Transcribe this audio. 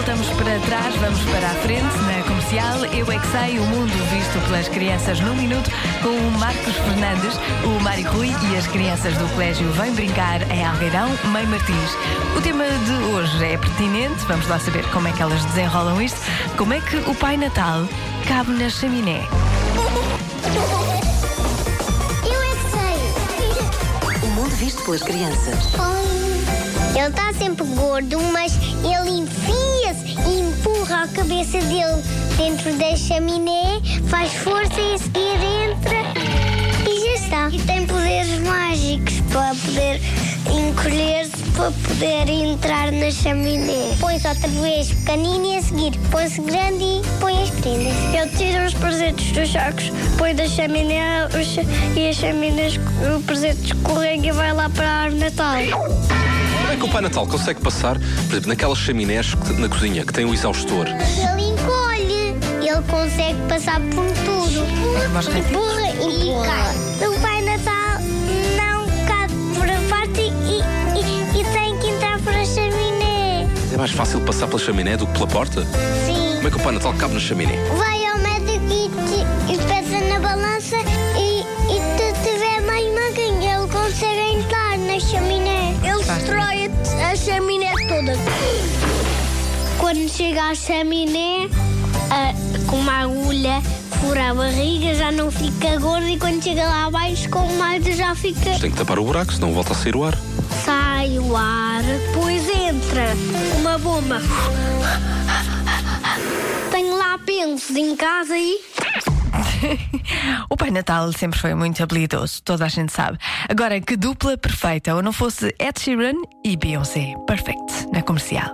voltamos para trás, vamos para a frente, na comercial. Eu é que sei, o mundo visto pelas crianças num minuto, com o Marcos Fernandes, o Mário Rui e as crianças do colégio Vêm Brincar em Algairão, Mãe Martins. O tema de hoje é pertinente, vamos lá saber como é que elas desenrolam isto. Como é que o Pai Natal cabe na chaminé? Eu é que sei. O mundo visto pelas crianças. Ele está sempre gordo, mas ele cabeça dele dentro da chaminé, faz força e a seguir entra e já está. E tem poderes mágicos para poder encolher-se, para poder entrar na chaminé. Põe-se outra vez pequenino e a seguir põe-se grande e põe as prendas. Ele tira os presentes dos sacos, põe da chaminé os- e as chaminés, o presente escorrega e vai lá para a árvore Natal. Como é que o Pai Natal consegue passar, por exemplo, naquelas chaminés que- na cozinha que tem o exaustor? Ele encolhe, ele consegue passar por tudo. mais rápido. Empurra, empurra. O Pai Natal não cabe por a parte e, e- e tem que entrar por a chaminé. É mais fácil passar pela chaminé do que pela porta? Sim. Como é que o Pai Natal cabe na chaminé? Vai Quando chega à chaminé, com uma agulha fura a barriga, já não fica gordo e quando chega lá abaixo com mais já fica. Tem que tapar o buraco, senão volta a sair o ar. Sai o ar, depois entra uma bomba. Tenho lá pensos em casa e. O Pai Natal sempre foi muito habilidoso, toda a gente sabe. Agora, que dupla perfeita, ou não fosse Ed Sheeran e Beyoncé. Perfect, na comercial.